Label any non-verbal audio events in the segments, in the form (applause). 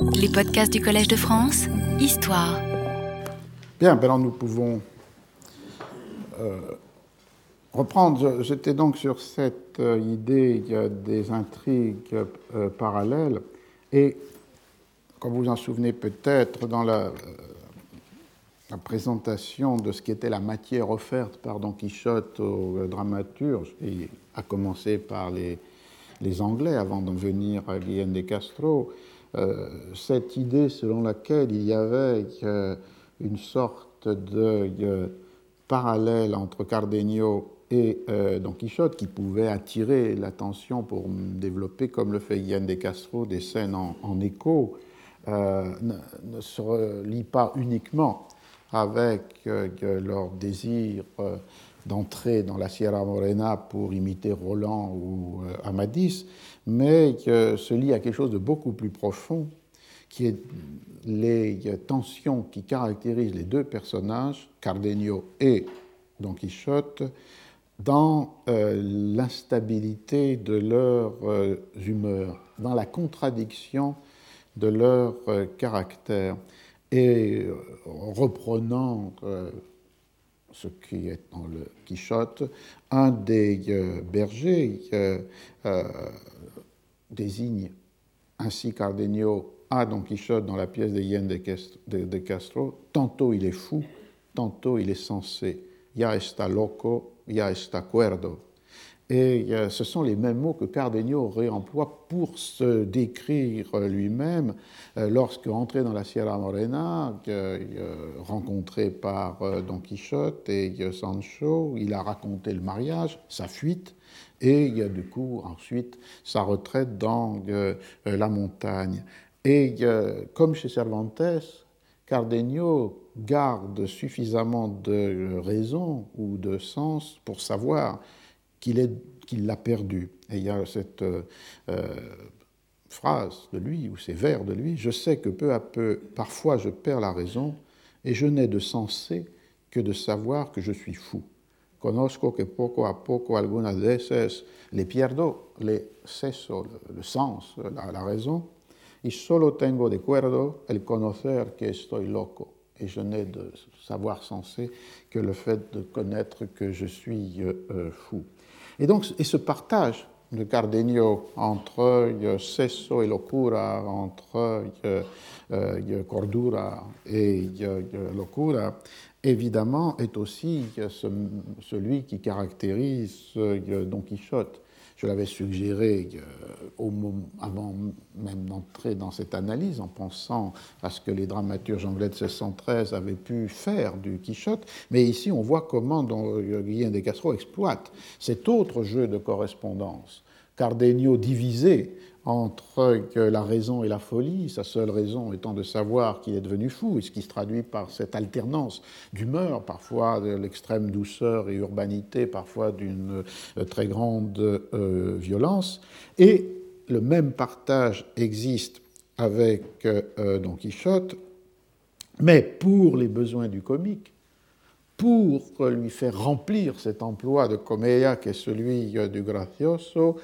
Les podcasts du Collège de France, Histoire. Bien, maintenant nous pouvons euh, reprendre. J'étais donc sur cette euh, idée des intrigues euh, parallèles et, comme vous en souvenez peut-être, dans la, présentation de ce qui était la matière offerte par Don Quichotte aux dramaturges, et à commencer par les, les Anglais avant d'en venir à Guillaume de Castro, cette idée selon laquelle il y avait euh, une sorte de euh, parallèle entre Cardenio et Don Quichotte qui pouvait attirer l'attention pour développer, comme le fait Guillaume de Castro, des scènes en, écho, ne, se relie pas uniquement avec leur désir d'entrer dans la Sierra Morena pour imiter Roland ou euh, Amadis, mais qui se lie à quelque chose de beaucoup plus profond, qui est les tensions qui caractérisent les deux personnages, Cardenio et Don Quichotte, dans euh, l'instabilité de leurs euh, humeurs, dans la contradiction de leur caractère. Et reprenant ce qui est dans le Quichotte, un des euh, bergers euh, euh, désigne ainsi Cardenio à Don Quichotte dans la pièce de Yen de, Castro, tantôt il est fou, tantôt il est sensé. Ya está loco, ya está cuerdo. Et euh, ce sont les mêmes mots que Cardenio réemploie pour se décrire lui-même euh, lorsque, entré dans la Sierra Morena, euh, rencontré par Don Quichotte et Sancho, il a raconté le mariage, sa fuite, et du coup, ensuite, sa retraite dans la montagne. Et comme chez Cervantes, Cardenio garde suffisamment de raison ou de sens pour savoir qu'il l'a perdu. Et il y a cette euh, euh, phrase de lui, ou ces vers de lui, je sais que peu à peu, parfois je perds la raison, et je n'ai de sensé que de savoir que je suis fou. Conozco que poco a poco algunas veces le pierdo, le ceso, le, sens, la, la, raison, y solo tengo de cuerdo el conocer que estoy loco. Et je n'ai de savoir sensé que le fait de connaître que je suis euh, fou. Et donc, et ce partage de Cardenio entre sesso et locura, entre cordura et locura, évidemment, est aussi celui qui caractérise Don Quichotte. Je l'avais suggéré au avant même d'entrer dans cette analyse, en pensant à ce que les dramaturges anglais de 1613 avaient pu faire du Quichotte. Mais ici, on voit comment Guillaume de Castro exploite cet autre jeu de correspondance. Cardenio divisé entre la raison et la folie, sa seule raison étant de savoir qu'il est devenu fou, et ce qui se traduit par cette alternance d'humeur, parfois de l'extrême douceur et urbanité, parfois d'une euh, très grande euh, violence. Et le même partage existe avec euh, Don Quichotte, mais pour les besoins du comique, pour lui faire remplir cet emploi de comédia qui est celui du gracioso,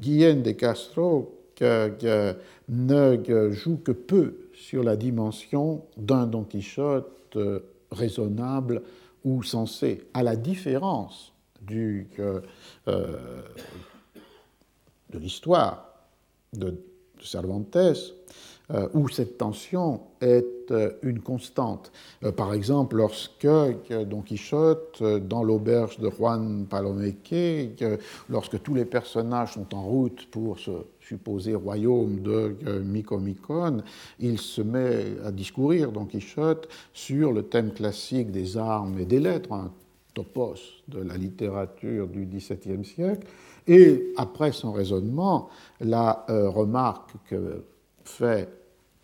Guillaume de Castro ne joue que peu sur la dimension d'un Don Quichotte euh, raisonnable ou sensé, à la différence du, euh, de l'histoire de Cervantes, euh, où cette tension est euh, une constante. Euh, par exemple, lorsque Don Quichotte, dans l'auberge de Juan Palomeque, lorsque tous les personnages sont en route pour ce supposé royaume de Micomicon, il se met à discourir, Don Quichotte, sur le thème classique des armes et des lettres, un topos de la littérature du XVIIe siècle, et après son raisonnement, la remarque que fait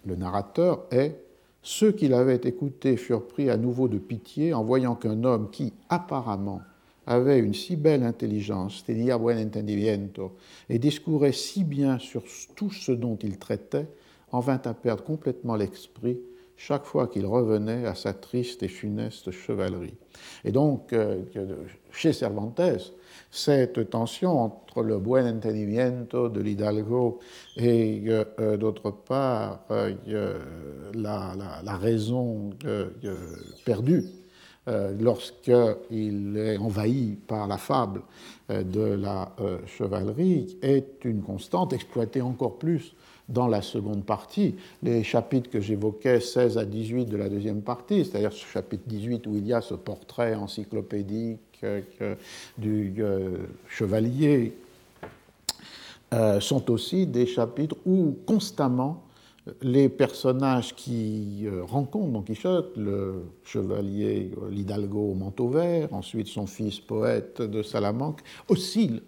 le narrateur est Ceux qui l'avaient écouté furent pris à nouveau de pitié en voyant qu'un homme qui, apparemment, avait une si belle intelligence, tenía buen entendimiento, et discourait si bien sur tout ce dont il traitait, en vint à perdre complètement l'esprit, chaque fois qu'il revenait à sa triste et funeste chevalerie. Et donc, chez Cervantes, cette tension entre le buen entendimiento de l'Hidalgo et euh, d'autre part euh, la, raison perdue lorsqu'il est envahi par la fable de la chevalerie est une constante exploitée encore plus dans la seconde partie, les chapitres que j'évoquais, 16 à 18 de la deuxième partie, c'est-à-dire ce chapitre 18 où il y a ce portrait encyclopédique du euh, chevalier, euh, sont aussi des chapitres où constamment les personnages qui euh, rencontrent Don Quichotte, le chevalier l'Hidalgo au manteau vert, ensuite son fils poète de Salamanque, oscillent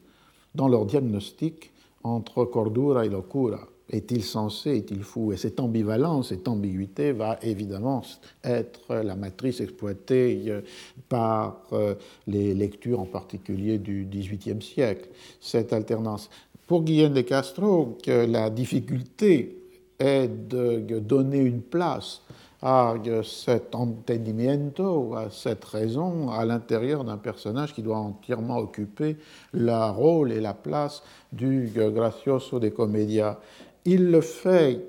dans leur diagnostic entre cordura et locura. Est-il censé, est-il fou? Et cette ambivalence, cette ambiguïté va évidemment être la matrice exploitée euh, par euh, les lectures en particulier du XVIIIe siècle, cette alternance. Pour Guillaume de Castro, la difficulté est de donner une place à cet entendimiento, à cette raison, à l'intérieur d'un personnage qui doit entièrement occuper le rôle et la place du gracioso de comédia il le fait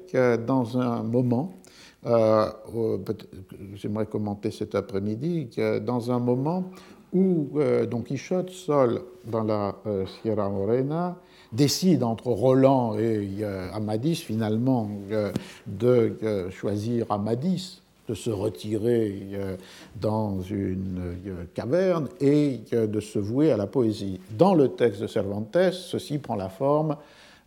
dans un moment, euh, j'aimerais commenter cet après-midi, dans un moment où euh, Don Quichotte, seul dans la euh, Sierra Morena, décide entre Roland et Amadis finalement de choisir Amadis, de se retirer dans une caverne et de se vouer à la poésie. Dans le texte de Cervantes, ceci prend la forme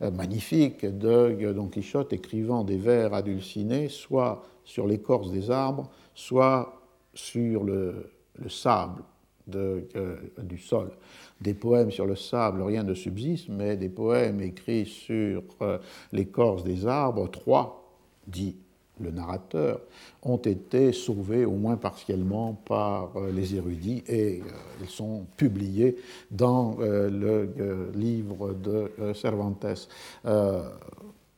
euh, magnifique de Don Quichotte écrivant des vers adulcinés, soit sur l'écorce des arbres, soit sur le, sable euh, du sol. Des poèmes sur le sable, rien ne subsiste, mais des poèmes écrits sur euh, l'écorce des arbres, trois, dit le narrateur, ont été sauvés au moins partiellement par euh, les érudits et euh, ils sont publiés dans le livre de Cervantes.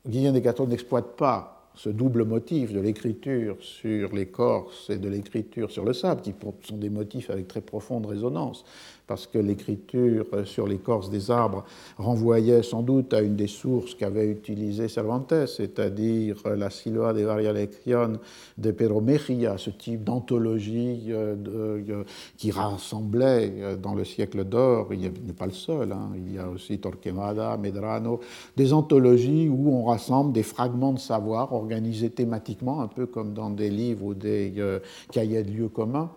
Guillaume de Gatton n'exploite pas ce double motif de l'écriture sur l'écorce et de l'écriture sur le sable, qui sont des motifs avec très profonde résonance, parce que l'écriture sur l'écorce des arbres renvoyait sans doute à une des sources qu'avait utilisé Cervantes, c'est-à-dire la Siloa de Varia Lección de Pedro Mejía, ce type d'anthologie euh, euh, qui rassemblait euh, dans le siècle d'or, il n'est pas le seul, hein, il y a aussi Torquemada, Medrano, des anthologies où on rassemble des fragments de savoir organisés thématiquement, un peu comme dans des livres ou des cahiers de lieux communs.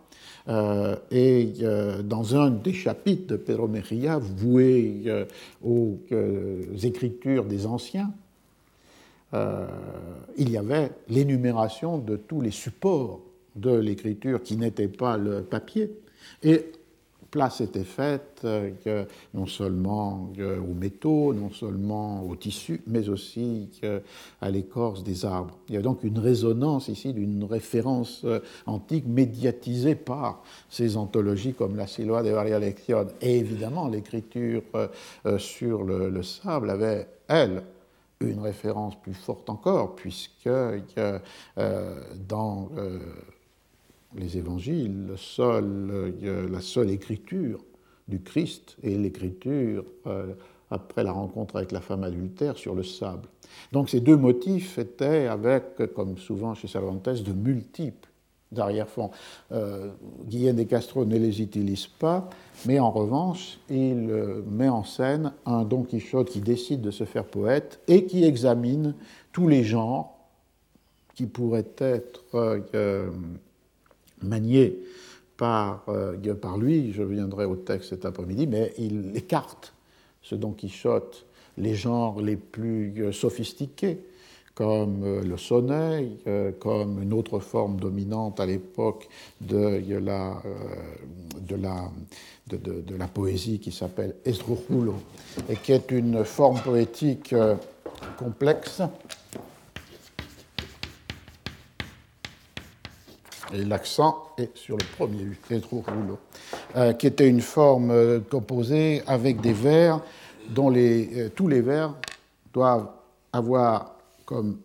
Euh, et euh, dans un des chapitres de Pedro Mejía, voué euh, aux écritures des anciens, il y avait l'énumération de tous les supports de l'écriture qui n'étaient pas le papier. Place était faite euh, non seulement euh, aux métaux, non seulement aux tissus, mais aussi à l'écorce des arbres. Il y a donc une résonance ici d'une référence euh, antique médiatisée par ces anthologies comme la Siloa de Varia Lección. Et évidemment, l'écriture sur le, sable avait, elle, une référence plus forte encore, puisque dans les évangiles, le seul, euh, la seule écriture du Christ est l'écriture euh, après la rencontre avec la femme adultère sur le sable. Donc ces deux motifs étaient avec, comme souvent chez Cervantes, de multiples arrière-fonds. Euh, Guillaume de Castro ne les utilise pas, mais en revanche, il met en scène un Don Quichotte qui décide de se faire poète et qui examine tous les genres qui pourraient être manié par, euh, par lui, je viendrai au texte cet après-midi, mais il écarte ce Don Quichotte les genres les plus euh, sophistiqués, comme euh, le sonnet, comme une autre forme dominante à l'époque de, la, de, la, de, la poésie qui s'appelle esdrújulo, et qui est une forme poétique complexe l'accent est sur le premier U, euh, qui était une forme euh, composée avec des vers dont euh, tous les vers doivent avoir comme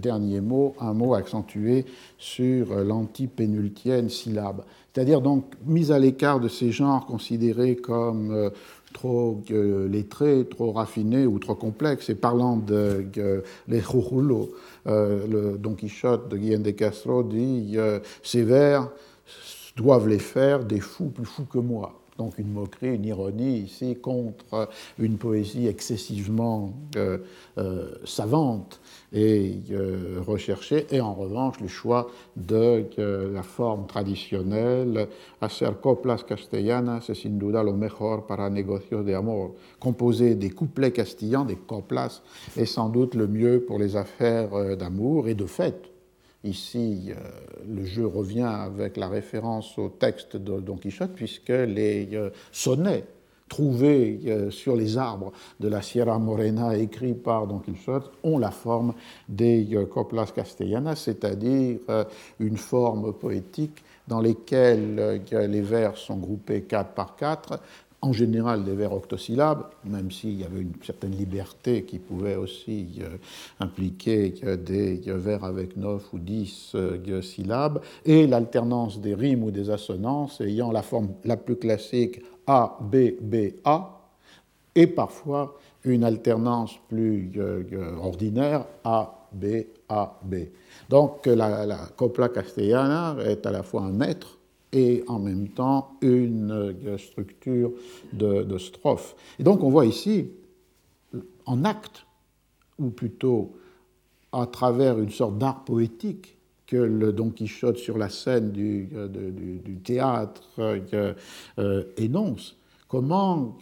dernier mot un mot accentué sur l'antipénultienne syllabe. C'est-à-dire donc mise à l'écart de ces genres considérés comme trop lettrés, trop raffinés ou trop complexes. Et parlant de les le Don Quichotte de Guillaume de Castro dit ces vers doivent les faire des fous plus fous que moi donc une moquerie, une ironie ici contre une poésie excessivement euh, euh, savante et euh, recherchée, et en revanche le choix de la forme traditionnelle, hacer coplas castellanas es sin duda lo mejor para negocios de amor. Composer des couplets castillans, des coplas, est sans doute le mieux pour les affaires d'amour, et de fait, Ici, euh, le jeu revient avec la référence au texte de Don Quichotte, puisque les euh, sonnets trouvés euh, sur les arbres de la Sierra Morena écrits par Don Quichotte ont la forme des coplas castellanas, c'est-à-dire une forme poétique dans lesquelles les vers sont groupés quatre par quatre, en général des vers octosyllabes, même s'il y avait une certaine liberté qui pouvait aussi euh, impliquer des vers avec neuf ou dix euh, syllabes, et l'alternance des rimes ou des assonances ayant la forme la plus classique A, B, B, A, et parfois une alternance plus euh, ordinaire A, B, A, B. Donc la, la copla castellana est à la fois un maître et en même temps une euh, structure de, strophe. Et donc on voit ici, en acte, ou plutôt à travers une sorte d'art poétique que le Don Quichotte sur la scène du, euh, théâtre euh, énonce, comment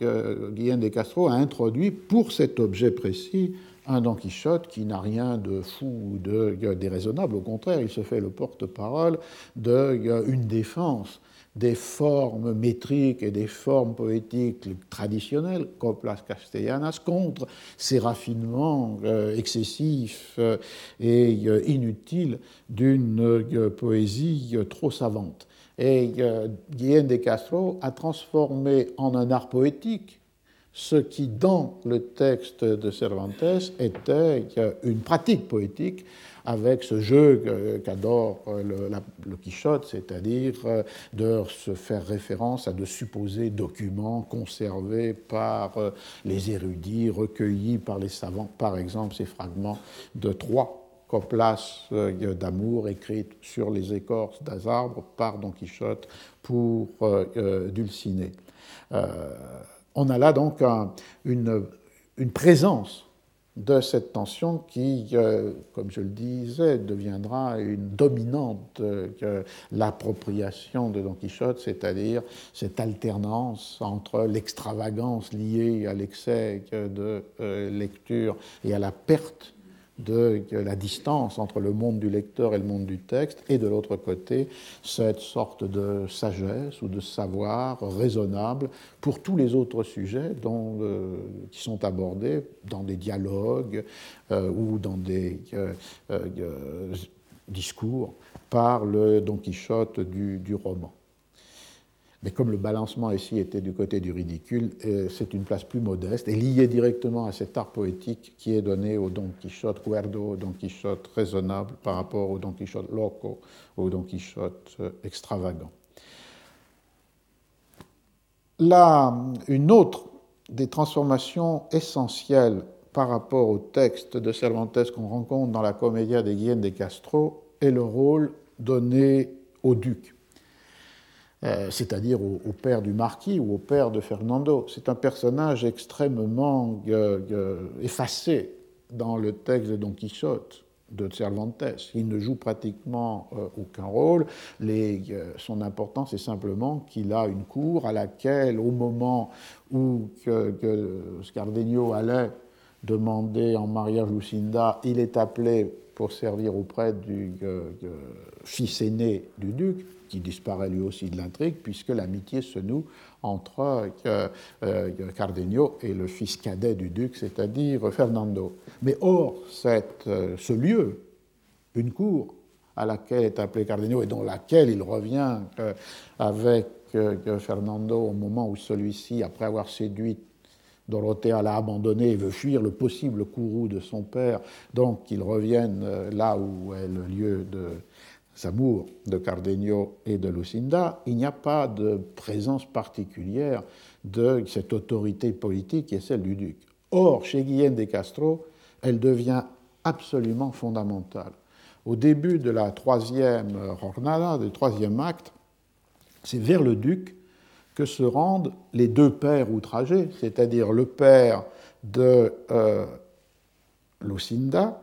Guillaume de Castro a introduit pour cet objet précis un Don Quichotte qui n'a rien de fou ou de déraisonnable. Au contraire, il se fait le porte-parole d'une défense des formes métriques et des formes poétiques traditionnelles, coplas castellanas, contre ces raffinements euh, excessifs euh, et euh, inutiles d'une poésie trop savante. Et Guillaume de Castro a transformé en un art poétique ce qui, dans le texte de Cervantes, était une pratique poétique avec ce jeu qu'adore le, le, Quichotte, c'est-à-dire euh, de se faire référence à de supposés documents conservés par euh, les érudits, recueillis par les savants, par exemple ces fragments de trois coplas euh, d'amour écrites sur les écorces arbre par Don Quichotte pour Dulcinée on a là donc une, présence de cette tension qui, euh, comme je le disais, deviendra une dominante euh, l'appropriation de Don Quichotte, c'est-à-dire cette alternance entre l'extravagance liée à l'excès de euh, lecture et à la perte de la distance entre le monde du lecteur et le monde du texte, et de l'autre côté, cette sorte de sagesse ou de savoir raisonnable pour tous les autres sujets dont, euh, qui sont abordés dans des dialogues euh, ou dans des euh, discours par le Don Quichotte du roman. Mais comme le balancement ici était du côté du ridicule, euh, c'est une place plus modeste et liée directement à cet art poétique qui est donné au Don Quichotte cuerdo, au Don Quichotte raisonnable par rapport au Don Quichotte loco, au Don Quichotte euh, extravagant. Là, une autre des transformations essentielles par rapport au texte de Cervantes qu'on rencontre dans la Comédia de Guillaume de Castro est le rôle donné au duc. Euh, c'est-à-dire au, père du marquis ou au père de Fernando. C'est un personnage extrêmement euh, euh, effacé dans le texte de Don Quichotte de Cervantes. Il ne joue pratiquement aucun rôle. son importance est simplement qu'il a une cour à laquelle, au moment où que, allait demander en mariage Lucinda, il est appelé pour servir auprès du fils aîné du duc qui disparaît lui aussi de l'intrigue, puisque l'amitié se noue entre euh, euh, Cardenio et le fils cadet du duc, c'est-à-dire Fernando. Mais or, cette, euh, ce lieu, une cour à laquelle est appelé Cardenio et dans laquelle il revient avec Fernando au moment où celui-ci, après avoir séduit Dorothea l'a abandonné et veut fuir le possible courroux de son père, donc qu'il revienne euh, là où est le lieu de amours de Cardenio et de Lucinda, il n'y a pas de présence particulière de cette autorité politique qui est celle du duc. Or, chez Guillaume de Castro, elle devient absolument fondamentale. Au début de la troisième jornada, du troisième acte, c'est vers le duc que se rendent les deux pères outragés, c'est-à-dire le père de euh, Lucinda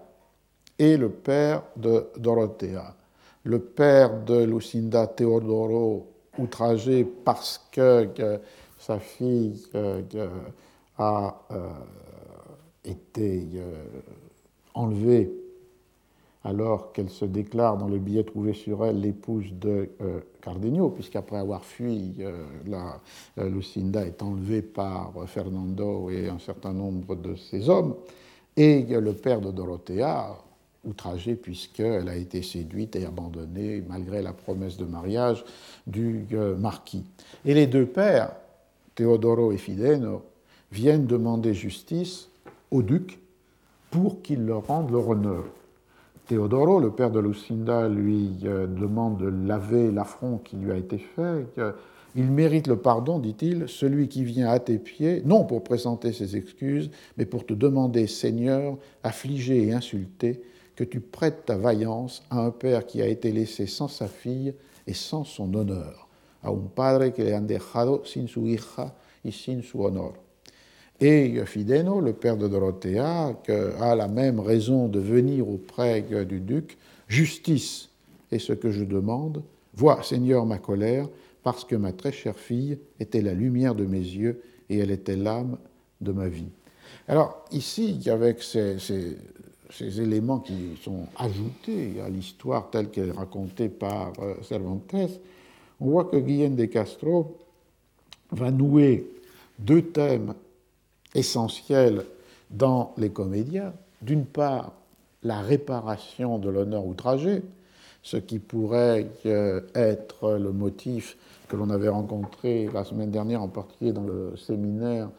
et le père de Dorothea. Le père de Lucinda Teodoro, outragé parce que, sa fille a euh, été euh, enlevée alors qu'elle se déclare dans le billet trouvé sur elle l'épouse de euh, Cardenio, puisqu'après avoir fui, euh, euh, Lucinda est enlevée par Fernando et un certain nombre de ses hommes, et le père de Dorothea, outragé puisqu'elle a été séduite et abandonnée malgré la promesse de mariage du marquis. Et les deux pères, Teodoro et Fideno, viennent demander justice au duc pour qu'il leur rende leur honneur. Théodoro, le père de Lucinda, lui euh, demande de laver l'affront qui lui a été fait. Il mérite le pardon, dit-il, celui qui vient à tes pieds, non pour présenter ses excuses, mais pour te demander, Seigneur, affligé et insulté, que tu prêtes ta vaillance à un père qui a été laissé sans sa fille et sans son honneur, a un padre que le han dejado sin su hija y sin su honor. Et Fideno, le père de Dorothea, a la même raison de venir auprès du duc. Justice est ce que je demande. Vois, Seigneur, ma colère, parce que ma très chère fille était la lumière de mes yeux et elle était l'âme de ma vie. Alors ici, avec ces, ces, éléments qui sont ajoutés à l'histoire telle qu'elle est racontée par euh, Cervantes, on voit que Guillaume de Castro va nouer deux thèmes essentiel dans les comédiens. D'une part, la réparation de l'honneur outragé, ce qui pourrait euh, être le motif que l'on avait rencontré la semaine dernière, en particulier dans le séminaire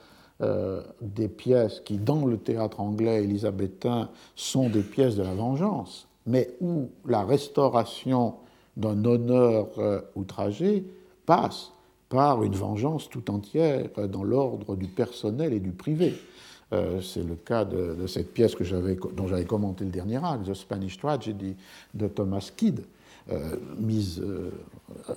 euh, des pièces qui, dans le théâtre anglais élisabétain, sont des pièces de la vengeance, mais où la restauration d'un honneur euh, outragé passe par une vengeance tout entière dans l'ordre du personnel et du privé. Euh, c'est le cas de, cette pièce que dont j'avais commenté le dernier acte, The Spanish Tragedy de Thomas Kidd, euh, mise, euh,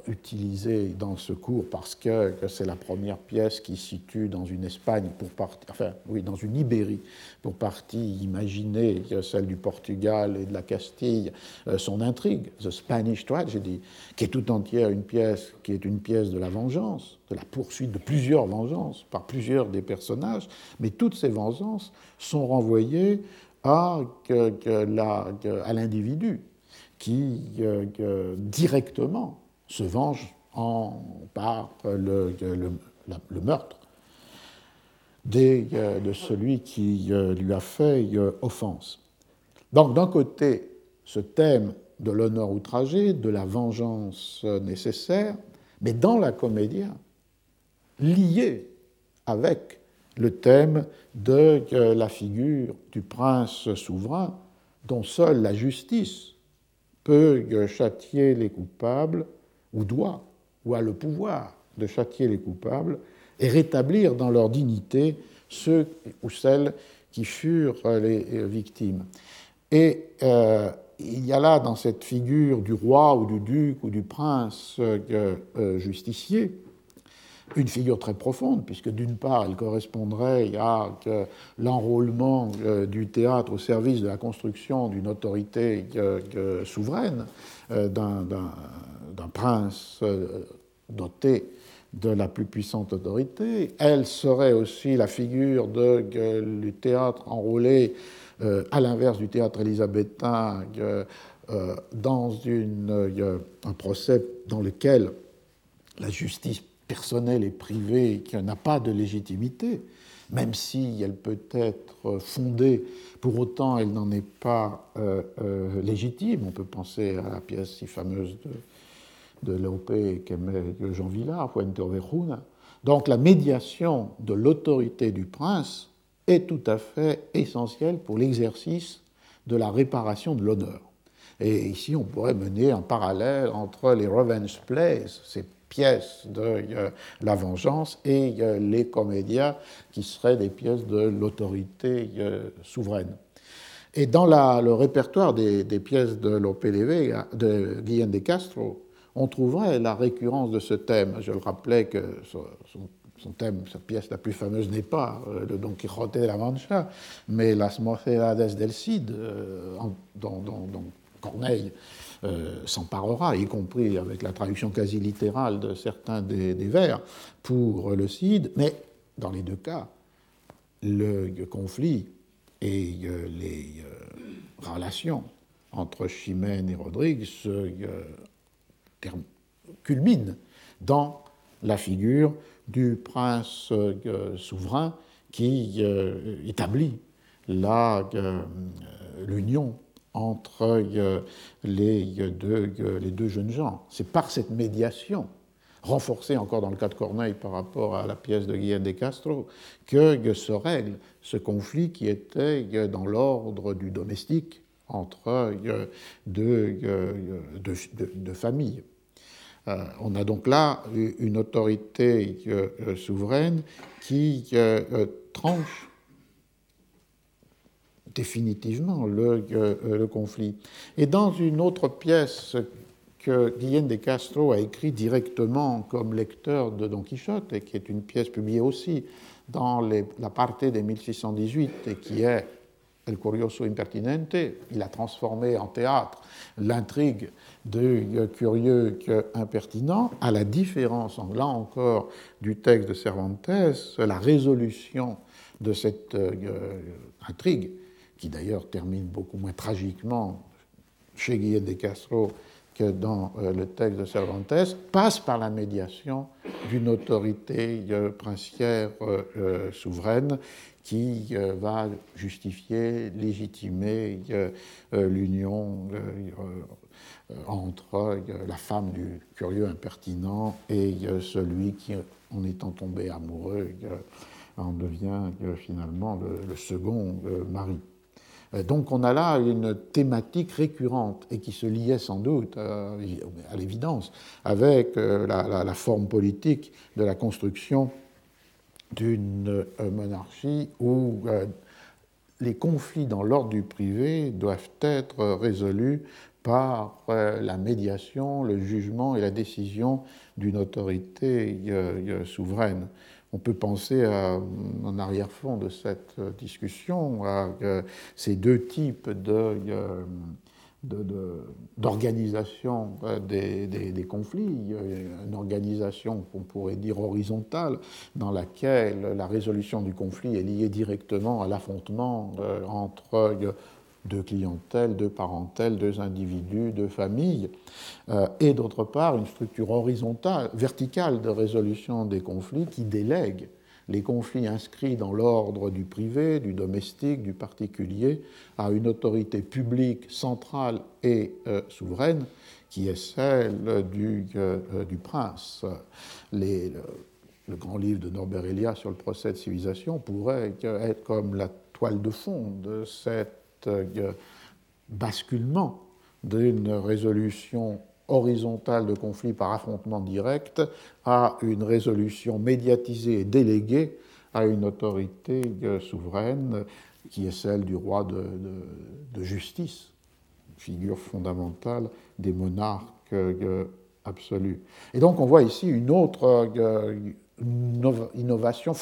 utilisée dans ce cours parce que, c'est la première pièce qui situe dans une Espagne pour partie, enfin oui, dans une Ibérie pour partie. Imaginée, celle du Portugal et de la Castille, euh, son intrigue, The Spanish Tragedy, qui est tout entière une pièce qui est une pièce de la vengeance, de la poursuite de plusieurs vengeances par plusieurs des personnages, mais toutes ces vengeances sont renvoyées à l'individu qui euh, directement se venge en, par le, le, meurtre euh, de celui qui euh, lui a fait offense. Donc d'un côté, ce thème de l'honneur outragé, de la vengeance nécessaire, mais dans la comédie, lié avec le thème de la figure du prince souverain dont seule la justice peut châtier les coupables, ou doit, ou a le pouvoir de châtier les coupables, et rétablir dans leur dignité ceux ou celles qui furent les victimes. Et euh, il y a là, dans cette figure du roi ou du duc ou du prince euh, justicier, une figure très profonde, puisque d'une part, elle correspondrait à l'enrôlement euh, du théâtre au service de la construction d'une autorité souveraine, euh, d'un prince euh, doté de la plus puissante autorité. Elle serait aussi la figure du théâtre enrôlé, à l'inverse du théâtre élisabétain, dans un procès dans lequel la justice personnelle et privée qui n'a pas de légitimité, même si elle peut être fondée, pour autant elle n'en est pas euh, euh, légitime. On peut penser à la pièce si fameuse de, de Lope qu'aimait Jean Villard, Fuente Ovejuna, Donc la médiation de l'autorité du prince est tout à fait essentielle pour l'exercice de la réparation de l'honneur. Et ici, on pourrait mener un parallèle entre les revenge plays, ces pièces de euh, la vengeance, et euh, les comédias qui seraient des pièces de l'autorité euh, souveraine. Et dans le répertoire des, pièces de Lope de Guillaume de Castro, on trouverait la récurrence de ce thème. Je le rappelais que son, thème, sa pièce la plus fameuse n'est pas le Don Quixote de la Mancha, mais Las Mocedades del Cid, dont, Corneille euh, s'emparera, y compris avec la traduction quasi littérale de certains des, vers, pour le Cid. Mais dans les deux cas, le conflit et euh, les euh, relations entre Chimène et Rodrigue culminent dans la figure du prince souverain qui établit l'union entre euh, les deux, les deux jeunes gens. C'est par cette médiation, renforcée encore dans le cas de Corneille par rapport à la pièce de Guillaume de Castro, que se règle ce conflit qui était dans l'ordre du domestique entre euh, deux, familles. Euh, on a donc là une autorité souveraine qui tranche définitivement le, euh, le, conflit. Et dans une autre pièce que Guillaume de Castro a écrit directement comme lecteur de Don Quichotte, et qui est une pièce publiée aussi dans la partie de 1618, et qui est El Curioso Impertinente, il a transformé en théâtre l'intrigue de Curieux impertinent, à la différence, là encore, du texte de Cervantes, la résolution de cette euh, intrigue qui d'ailleurs termine beaucoup moins tragiquement chez Guillaume de Castro que dans euh, le texte de Cervantes, passe par la médiation d'une autorité euh, princière euh, souveraine qui va justifier, légitimer l'union entre la femme du curieux impertinent et celui qui, en étant tombé amoureux, en devient finalement le second mari. Euh, donc on a là une thématique récurrente et qui se liait sans doute, euh, à l'évidence, avec euh, la, forme politique de la construction d'une monarchie où les conflits dans l'ordre du privé doivent être résolus par la médiation, le jugement et la décision d'une autorité souveraine. On peut penser en arrière-fond de cette discussion à euh, ces deux types euh, d'organisation euh, des, conflits. Une organisation qu'on pourrait dire horizontale, dans laquelle la résolution du conflit est liée directement à l'affrontement entre deux clientèles, deux parentèles, deux individus, deux familles, euh, et d'autre part une structure horizontale, verticale de résolution des conflits qui délègue les conflits inscrits dans l'ordre du privé, du domestique, du particulier, à une autorité publique centrale et euh, souveraine, qui est celle du, euh, prince. Le, le, grand livre de Norbert Elias sur le procès de civilisation pourrait être comme la toile de fond de cette basculement d'une résolution horizontale de conflit par affrontement direct à une résolution médiatisée et déléguée à une autorité euh, souveraine qui est celle du roi de, justice, figure fondamentale des monarques euh, absolus. Et donc on voit ici une autre innovation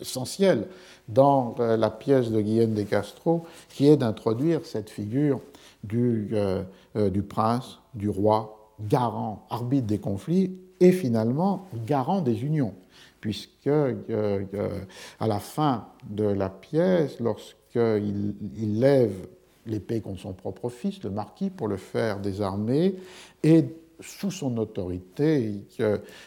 essentielle dans euh, la pièce de Guillaume de Castro, qui est d'introduire cette figure du, euh, euh, du, prince, du roi, garant, arbitre des conflits et finalement garant des unions, puisque à la fin de la pièce, lorsqu'il il lève l'épée contre son propre fils, le marquis, pour le faire désarmer, et sous son autorité,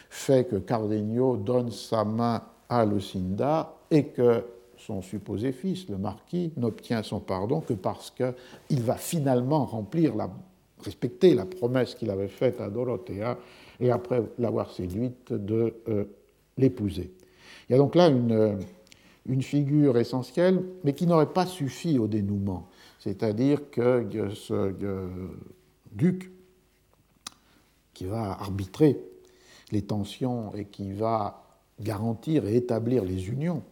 fait que Cardenio donne sa main à Lucinda et que son supposé fils, le marquis, n'obtient son pardon que parce qu'il va finalement remplir, respecter la promesse qu'il avait faite à Dorothea et après l'avoir séduite de euh, l'épouser. Il y a donc là une, une figure essentielle, mais qui n'aurait pas suffi au dénouement. C'est-à-dire que ce duc, qui va arbitrer les tensions et qui va garantir et établir les unions,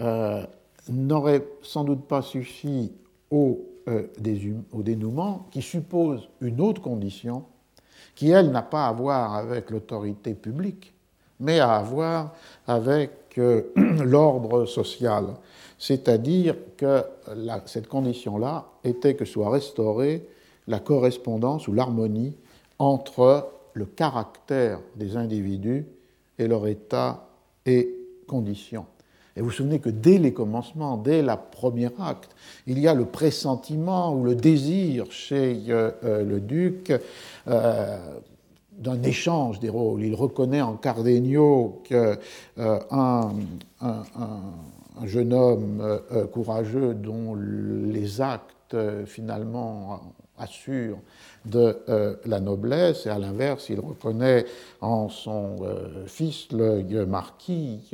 euh, n'aurait sans doute pas suffi au, euh, au, dénouement, qui suppose une autre condition, qui, elle, n'a pas à voir avec l'autorité publique, mais à voir avec euh, (clears throat) l'ordre social. C'est-à-dire que cette condition-là était que soit restaurée la correspondance ou l'harmonie entre le caractère des individus et leur état et conditions. Et vous vous souvenez que dès les commencements, dès la premier acte, il y a le pressentiment ou le désir chez euh, euh, le duc euh, d'un échange des rôles. Il reconnaît en Cardenio qu'un un, jeune homme courageux dont les actes finalement assurent de euh, la noblesse, et à l'inverse, il reconnaît en son euh, fils, le marquis,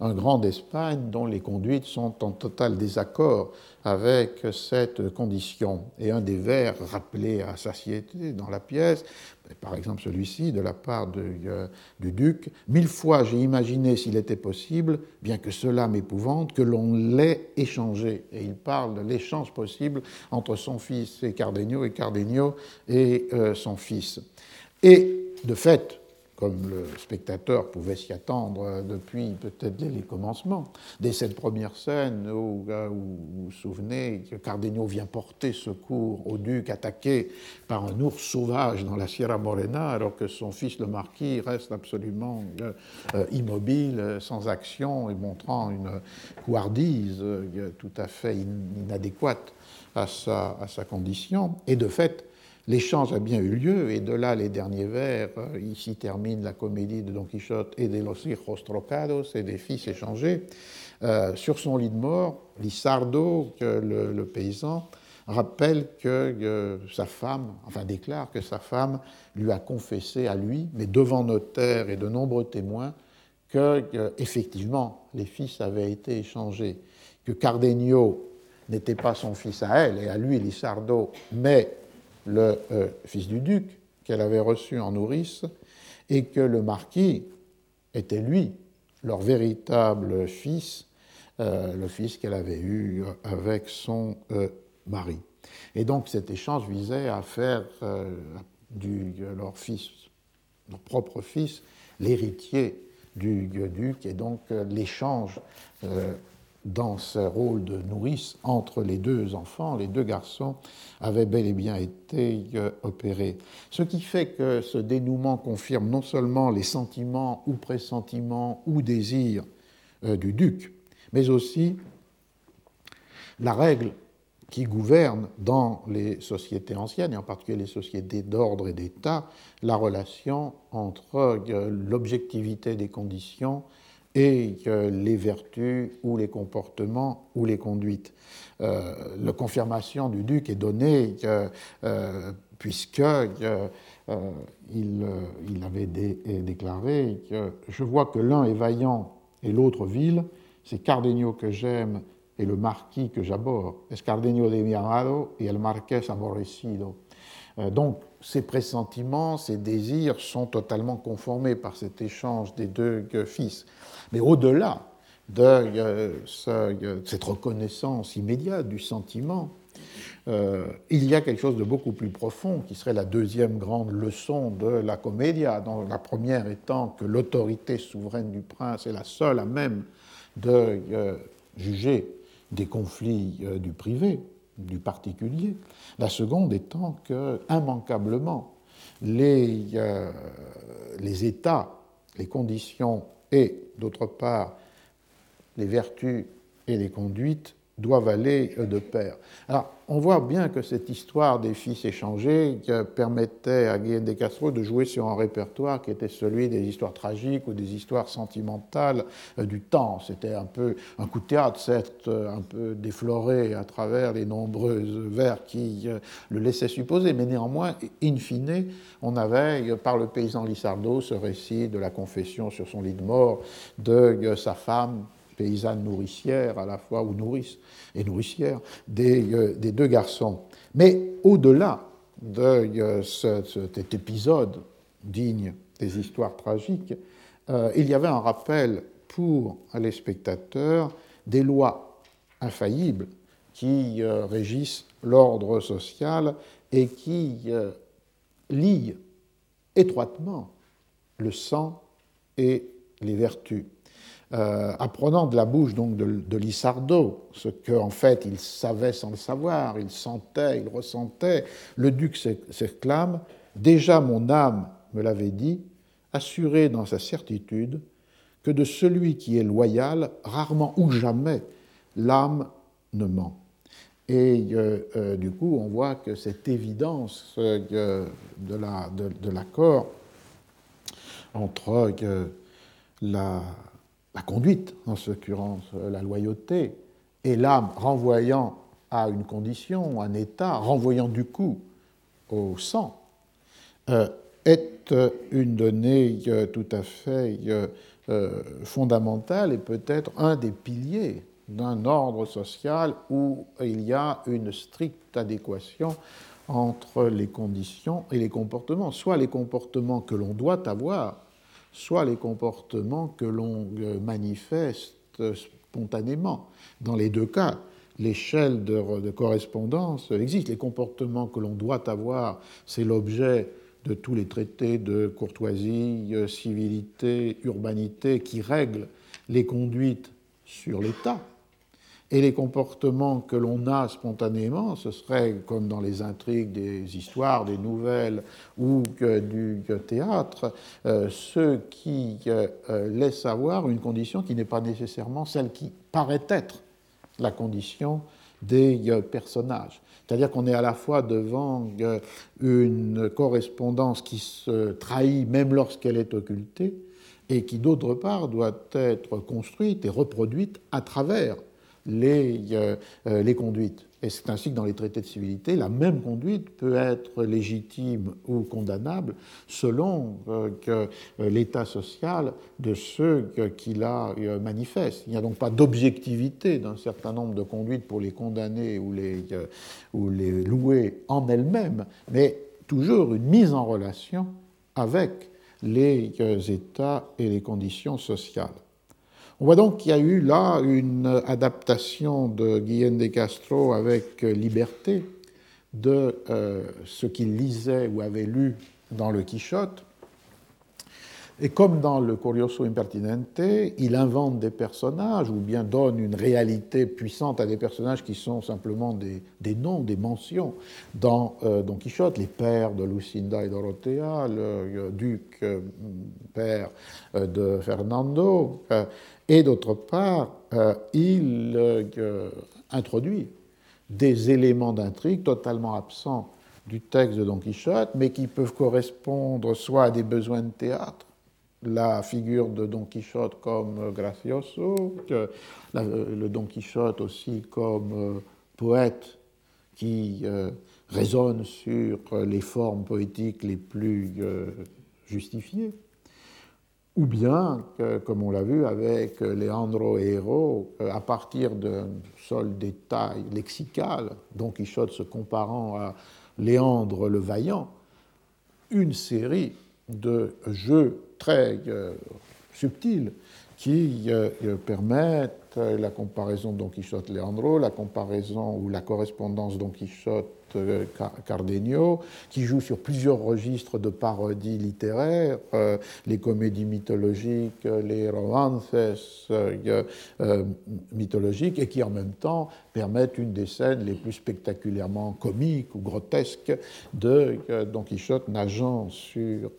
un grand d'Espagne dont les conduites sont en total désaccord avec cette condition. Et un des vers rappelés à satiété dans la pièce, par exemple celui-ci de la part euh, du duc, mille fois j'ai imaginé s'il était possible, bien que cela m'épouvante, que l'on l'ait échangé. Et il parle de l'échange possible entre son fils et Cardenio et Cardenio et euh, son fils. Et de fait, comme le spectateur pouvait s'y attendre depuis peut-être dès les commencements, dès cette première scène où, euh, vous vous souvenez que Cardenio vient porter secours au duc attaqué par un ours sauvage dans la Sierra Morena, alors que son fils le marquis reste absolument euh, euh, immobile, sans action et montrant une couardise tout à fait inadéquate à sa, à sa condition. Et de fait, L'échange a bien eu lieu, et de là les derniers vers, euh, ici termine la comédie de Don Quichotte et de los hijos trocados et des fils échangés. Euh, sur son lit de mort, Lissardo, le, le paysan, rappelle que sa femme, enfin déclare que sa femme lui a confessé à lui, mais devant notaire et de nombreux témoins, que effectivement les fils avaient été échangés, que Cardenio n'était pas son fils à elle et à lui, Lissardo, mais le euh, fils du duc qu'elle avait reçu en nourrice, et que le marquis était lui, leur véritable fils, euh, le fils qu'elle avait eu avec son euh, mari. Et donc cet échange visait à faire du, leur fils, leur propre fils, l'héritier du duc, et donc l'échange dans ce rôle de nourrice entre les deux enfants, les deux garçons, avait bel et bien été euh, opéré. Ce qui fait que ce dénouement confirme non seulement les sentiments ou pressentiments ou désirs euh, du duc, mais aussi la règle qui gouverne dans les sociétés anciennes, et en particulier les sociétés d'ordre et d'État, la relation entre euh, l'objectivité des conditions et les vertus ou les comportements ou les conduites. Euh, la confirmation du duc est donnée euh, puisque euh, il, avait déclaré que je vois que l'un est vaillant et l'autre vil, c'est Cardenio que j'aime et le marquis que j'aborde. Es Cardenio de mi amado et el marqués aborrecido. donc, ces pressentiments, ces désirs sont totalement conformés par cet échange des deux fils. Mais au-delà de euh, cette reconnaissance immédiate du sentiment, euh, il y a quelque chose de beaucoup plus profond qui serait la deuxième grande leçon de la comédia, dans la première étant que l'autorité souveraine du prince est la seule à même de euh, juger des conflits du privé, du particulier. La seconde étant que, immanquablement, les, les États, les conditions et, d'autre part, les vertus et les conduites doivent aller de pair. Alors, on voit bien que cette histoire des fils échangés permettait à Guillaume de de jouer sur un répertoire qui était celui des histoires tragiques ou des histoires sentimentales euh, du temps. C'était un peu un coup de théâtre, certes, euh, un peu défloré à travers les nombreux vers qui euh, le laissaient supposer, mais néanmoins, in fine, on avait, par le paysan Lissardo, ce récit de la confession sur son lit de mort de sa femme, paysanne nourricière à la fois, ou nourrice et nourricière, des, euh, des deux garçons. Mais au-delà de euh, cet épisode digne des histoires tragiques, euh, il y avait un rappel pour les spectateurs des lois infaillibles qui régissent l'ordre social et qui lient étroitement le sang et les vertus. Euh, apprenant de la bouche donc de, de ce qu'en en fait il savait sans le savoir, il sentait, il ressentait, le duc s'exclame Déjà mon âme me l'avait dit, assuré dans sa certitude que de celui qui est loyal, rarement ou jamais, l'âme ne ment. Et euh, euh, du coup, on voit que cette évidence de l'accord entre la, la conduite, en ce l'occurrence euh, la loyauté, et l'âme renvoyant à une condition, un état, renvoyant du coup au sang, euh, est une donnée euh, tout à fait fondamentale et peut-être un des piliers d'un ordre social où il y a une stricte adéquation entre les conditions et les comportements, soit les comportements que l'on doit avoir, soit les comportements que l'on euh, manifeste spontanément. Dans les deux cas, l'échelle de, correspondance existe. Les comportements que l'on doit avoir, c'est l'objet de tous les traités de courtoisie, euh, civilité, urbanité qui règlent les conduites sur l'État. Et les comportements que l'on a spontanément, ce serait comme dans les intrigues des histoires, des nouvelles ou du théâtre, euh, ceux qui euh, euh, laissent avoir une condition qui n'est pas nécessairement celle qui paraît être la condition des personnages. C'est-à-dire qu'on est à la fois devant une correspondance qui se trahit même lorsqu'elle est occultée, et qui d'autre part doit être construite et reproduite à travers les, euh, euh, les conduites. Et c'est ainsi que dans les traités de civilité, la même conduite peut être légitime ou condamnable selon euh, l'état social de ceux qui la manifestent. Il n'y a donc pas d'objectivité d'un certain nombre de conduites pour les condamner ou les louer en elles-mêmes, mais toujours une mise en relation avec les états et les conditions sociales. On voit donc qu'il y a eu là une adaptation de Guillaume de Castro avec liberté de euh, ce qu'il lisait ou avait lu dans le Quichotte, et comme dans le Curioso Impertinente, il invente des personnages ou bien donne une réalité puissante à des personnages qui sont simplement des, noms, des mentions. Dans euh, Don Quichotte, les pères de Lucinda et Dorothea, le, duc euh, père de Fernando, et d'autre part, il introduit des éléments d'intrigue totalement absents du texte de Don Quichotte, mais qui peuvent correspondre soit à des besoins de théâtre, la figure de Don Quichotte comme gracioso, le Don Quichotte aussi comme euh, poète qui euh, résonne sur les formes poétiques les plus euh, justifiées, ou bien, comme on l'a vu avec Leandro Héro, à partir d'un seul détail lexical, Don Quichotte se comparant à Léandre le Vaillant, une série de jeux très euh, subtils qui euh, euh, la comparaison Don Quichotte-Leandro, la comparaison ou la correspondance Don Quichotte euh, qui joue sur plusieurs registres de parodies littéraires, euh, les comédies mythologiques, les romances euh, mythologiques, et qui en même temps permettent une des scènes les plus spectaculairement comiques ou grotesques de Don Quichotte nageant sur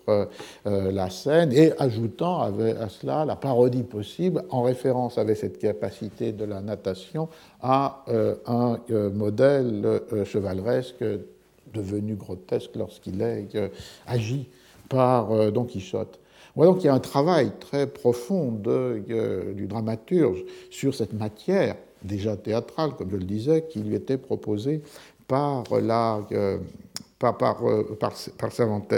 la scène et ajoutant à cela la parodie possible en référence avec cette de la natation à un modèle chevaleresque devenu grotesque lorsqu'il est agi par Don Quichotte. Voilà donc il y a un travail très profond du dramaturge sur cette matière déjà théâtrale, comme je le disais, qui lui était proposée par, la, par, par, par Cervantes.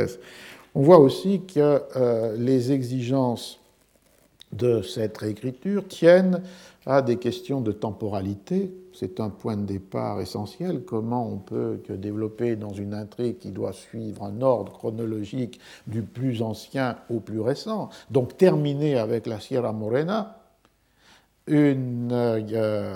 On voit aussi que euh, les exigences de cette réécriture tiennent à des questions de temporalité. C'est un point de départ essentiel. Comment on peut développer dans une intrigue qui doit suivre un ordre chronologique du plus ancien au plus récent, donc terminer avec la Sierra Morena, une, euh,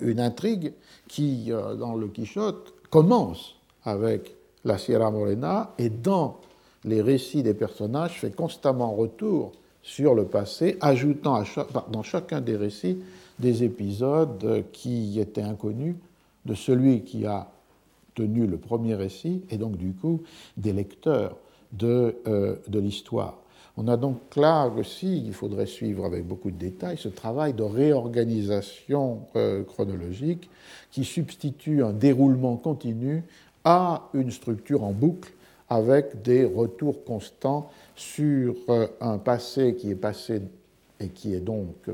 une intrigue qui, euh, dans le Quichotte, commence avec la Sierra Morena et dans les récits des personnages fait constamment retour sur le passé, ajoutant dans chacun des récits des épisodes qui étaient inconnus de celui qui a tenu le premier récit et donc du coup des lecteurs de, euh, de l'histoire. On a donc là aussi, il faudrait suivre avec beaucoup de détails, ce travail de réorganisation euh, chronologique qui substitue un déroulement continu à une structure en boucle avec des retours constants sur euh, un passé qui est passé et qui est donc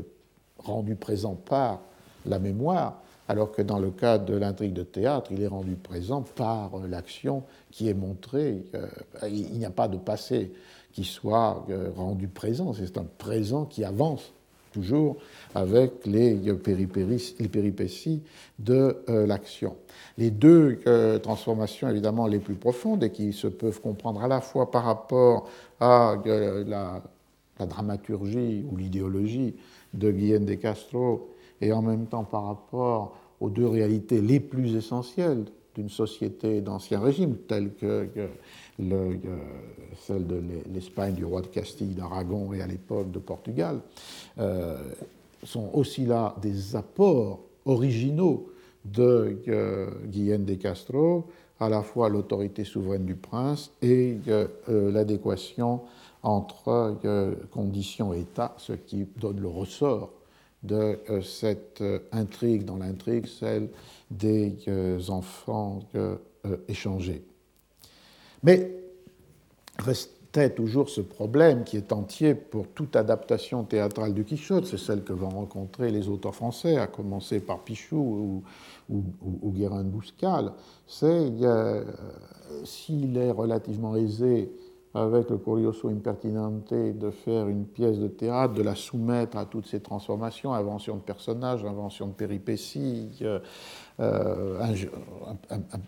rendu présent par la mémoire, alors que dans le cas de l'intrigue de théâtre, il est rendu présent par l'action qui est montrée. Euh, il n'y a pas de passé qui soit euh, rendu présent, c'est un présent qui avance toujours avec les, péripéties de l'action. Les deux euh, transformations évidemment les plus profondes et qui se peuvent comprendre à la fois par rapport à euh, la, dramaturgie ou l'idéologie de Guillaume de Castro et en même temps par rapport aux deux réalités les plus essentielles d'une société d'ancien régime, telle que, euh, celle de l'Espagne du roi de Castille, d'Aragon et à l'époque de Portugal, sont aussi là des apports originaux de euh, Guillaume de Castro, à la fois l'autorité souveraine du prince et euh, euh, l'adéquation entre conditions et État, ce qui donne le ressort de cette intrigue dans l'intrigue, celle des enfants échangés. Mais toujours ce problème qui est entier pour toute adaptation théâtrale du Quichotte, c'est celle que vont rencontrer les auteurs français, à commencer par Pichou ou, Guérin de Bouscal, c'est s'il est relativement aisé avec le Curioso Impertinente de faire une pièce de théâtre, de la soumettre à toutes ces transformations, invention de personnages, invention de péripéties, euh, euh,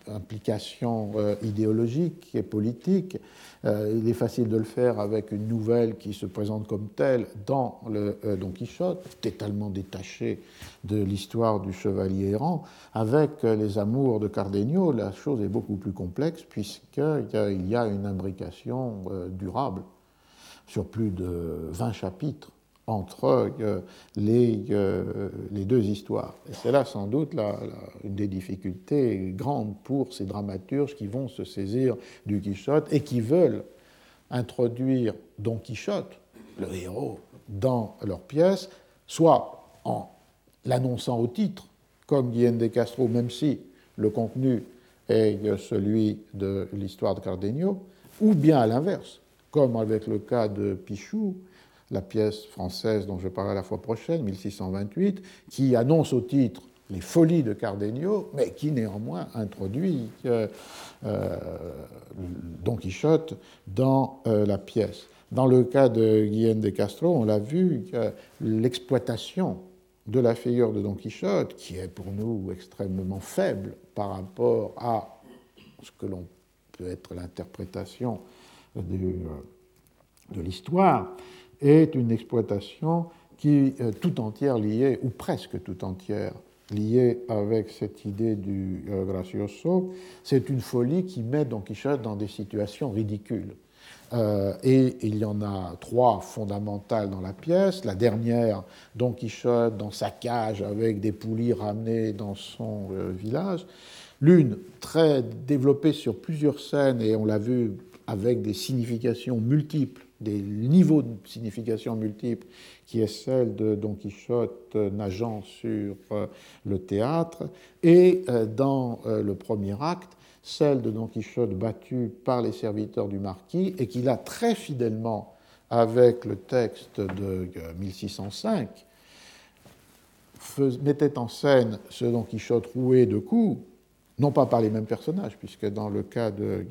implications euh, idéologiques et politiques. Euh, il est facile de le faire avec une nouvelle qui se présente comme telle dans le Don Quichotte, totalement détachée de l'histoire du chevalier errant. Avec les amours de Cardenio, la chose est beaucoup plus complexe puisqu'il y a une imbrication durable sur plus de 20 chapitres entre euh, les, euh, les, deux histoires. C'est là sans doute une des difficultés grandes pour ces dramaturges qui vont se saisir du Quichotte et qui veulent introduire Don Quichotte, le héros, dans leur pièce, soit en l'annonçant au titre, comme Guillaume de Castro, même si le contenu est celui de l'histoire de Cardenio, ou bien à l'inverse, comme avec le cas de Pichou, la pièce française dont je parlerai la fois prochaine, 1628, qui annonce au titre les folies de Cardenio, mais qui néanmoins introduit euh, Don Quichotte dans euh, la pièce. Dans le cas de Guillaume de Castro, on l'a vu, l'exploitation de la figure de Don Quichotte, qui est pour nous extrêmement faible par rapport à ce que l'on peut être l'interprétation de l'histoire, est une exploitation qui est tout entière liée, ou presque tout entière, liée avec cette idée du euh, gracioso. C'est une folie qui met Don Quichotte dans des situations ridicules. Euh, et il y en a trois fondamentales dans la pièce. La dernière, Don Quichotte dans sa cage avec des poulies ramenées dans son euh, village. L'une très développée sur plusieurs scènes, et on l'a vu avec des significations multiples des niveaux de signification multiples, qui est celle de Don Quichotte nageant sur le théâtre, et dans le premier acte, celle de Don Quichotte battu par les serviteurs du marquis, et qu'il a très fidèlement avec le texte de 1605, mettait en scène ce Don Quichotte roué de coups, non pas par les mêmes personnages, puisque dans le cas de,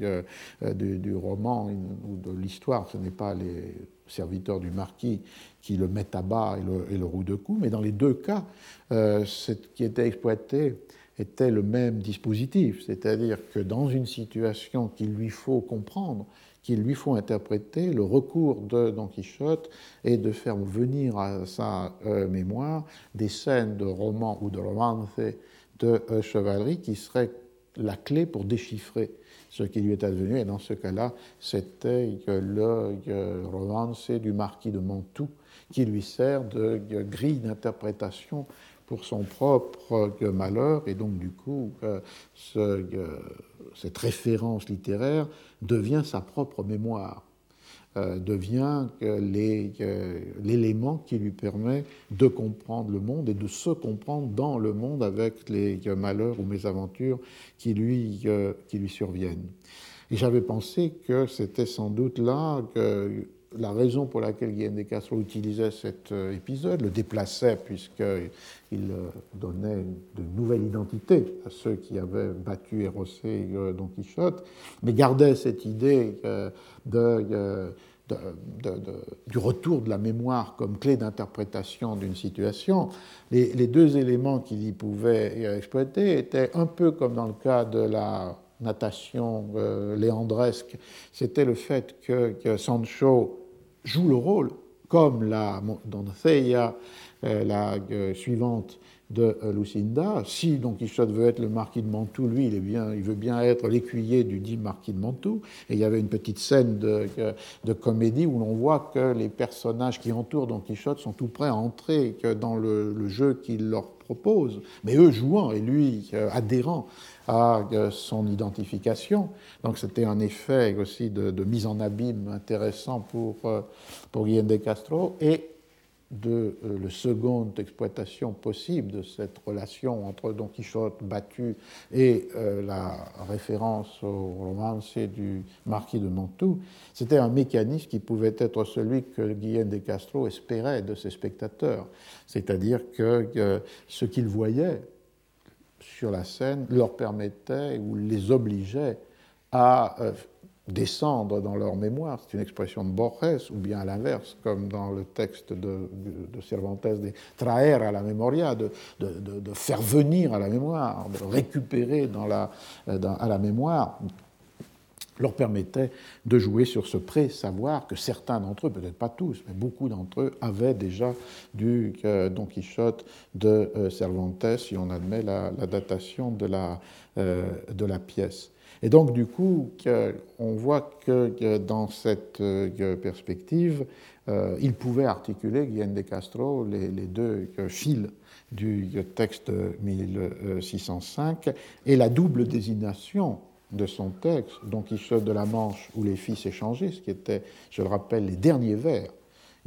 du roman ou de l'histoire, ce n'est pas les serviteurs du marquis qui le mettent à bas et le, rouent de coups, mais dans les deux cas, euh, ce qui était exploité était le même dispositif, c'est-à-dire que dans une situation qu'il lui faut comprendre, qu'il lui faut interpréter, le recours de Don Quichotte est de faire venir à sa euh, mémoire des scènes de romans ou de romance de euh, chevalerie qui seraient la clé pour déchiffrer ce qui lui est advenu. Et dans ce cas-là, c'était le romance du marquis de Mantoue qui lui sert de grille d'interprétation pour son propre malheur, et donc du coup, euh, cette référence littéraire devient sa propre mémoire, euh, devient l'élément qui lui permet de comprendre le monde et de se comprendre dans le monde avec les malheurs ou mésaventures qui lui, euh, qui lui surviennent. Et j'avais pensé que c'était sans doute là la raison pour laquelle Guillaume de Castro utilisait cet euh, épisode, le déplaçait puisqu'il euh, donnait de nouvelles identités à ceux qui avaient battu et rossé euh, Don Quichotte, mais gardait cette idée du retour de la mémoire comme clé d'interprétation d'une situation. Les, les, deux éléments qu'il y pouvait exploiter étaient un peu comme dans le cas de la natation léandresque, c'était le fait que Sancho joue le rôle, comme la doncella, euh, la euh, suivante de euh, Lucinda. Si Don Quichotte veut être le marquis de Mantoue, lui, il, veut bien être l'écuyer du dit marquis de Mantoue. Et il y avait une petite scène de, comédie où l'on voit que les personnages qui entourent Don Quichotte sont tout prêts à entrer dans le, le jeu qu'il leur propose, mais eux jouant et lui adhérant à euh, son identification. Donc c'était un effet aussi de, mise en abîme intéressant pour, euh, pour Guillaume de Castro et de euh, la seconde exploitation possible de cette relation entre Don Quichotte battu et la référence au romance du marquis de Mantoue, c'était un mécanisme qui pouvait être celui que Guillaume de Castro espérait de ses spectateurs, c'est-à-dire que ce qu'il voyait sur la scène leur permettait ou les obligeait à euh, descendre dans leur mémoire, c'est une expression de Borges, ou bien à l'inverse, comme dans le texte de, Cervantes, de traer à la memoria, de, faire venir à la mémoire, de récupérer la, à la mémoire leur permettait de jouer sur ce pré-savoir que certains d'entre eux, peut-être pas tous, mais beaucoup d'entre eux avaient déjà du euh, Don Quichotte de euh, Cervantes, si on admet la, datation de la, euh, de la pièce. Et donc, du coup, on voit que dans cette perspective, il pouvait articuler, Guillaume de Castro, les, deux fils du texte 1605 et la double désignation de son texte, Don Quichotte de la Manche, où les fils échangeaient, ce qui était, je le rappelle, les derniers vers.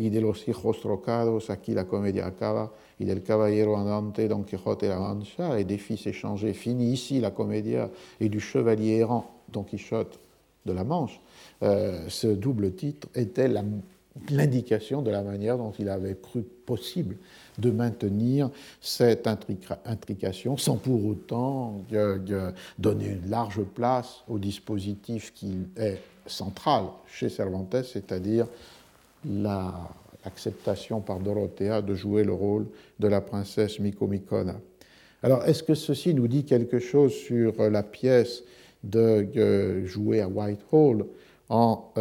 Y de los hijos trocados, aquí la comedia acaba, y del caballero andante, Don Quijote la Mancha, et des fils échangés, fini ici la comédia, et du chevalier errant, Don Quichotte de la Manche. Euh, ce double titre était l'indication de la manière dont il avait cru possible de maintenir cette intrication sans pour autant donner une large place au dispositif qui est central chez Cervantes, c'est-à-dire l'acceptation par Dorothea de jouer le rôle de la princesse Micomicona. Alors, est-ce que ceci nous dit quelque chose sur la pièce de jouer à Whitehall en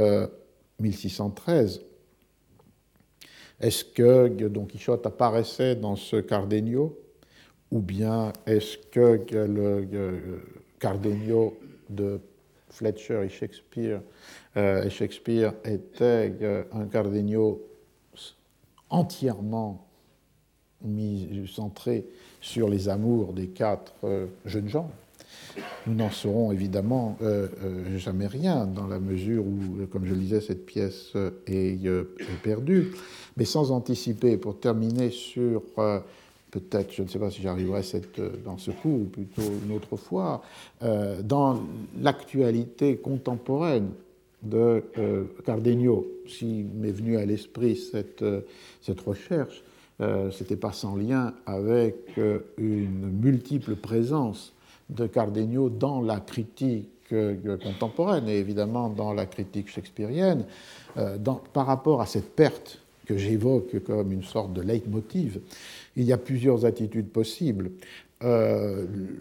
1613 euh, est-ce que Don Quichotte apparaissait dans ce Cardenio? Ou bien est-ce que le Cardenio de Fletcher et Shakespeare, euh, était euh, un Cardenio entièrement mis, centré sur les amours des quatre euh, jeunes gens Nous n'en saurons évidemment jamais rien dans la mesure où, comme je le disais, cette pièce est, perdue. Mais sans anticiper, pour terminer sur peut-être, je ne sais pas si j'arriverai dans ce cours ou plutôt une autre fois, dans l'actualité contemporaine de euh, Cardenio. S'il m'est venu à l'esprit cette, euh, cette recherche, euh, ce n'était pas sans lien avec une multiple présence de Cardenio dans la critique contemporaine et évidemment dans la critique shakespearienne, par rapport à cette perte que j'évoque comme une sorte de leitmotiv, il y a plusieurs attitudes possibles.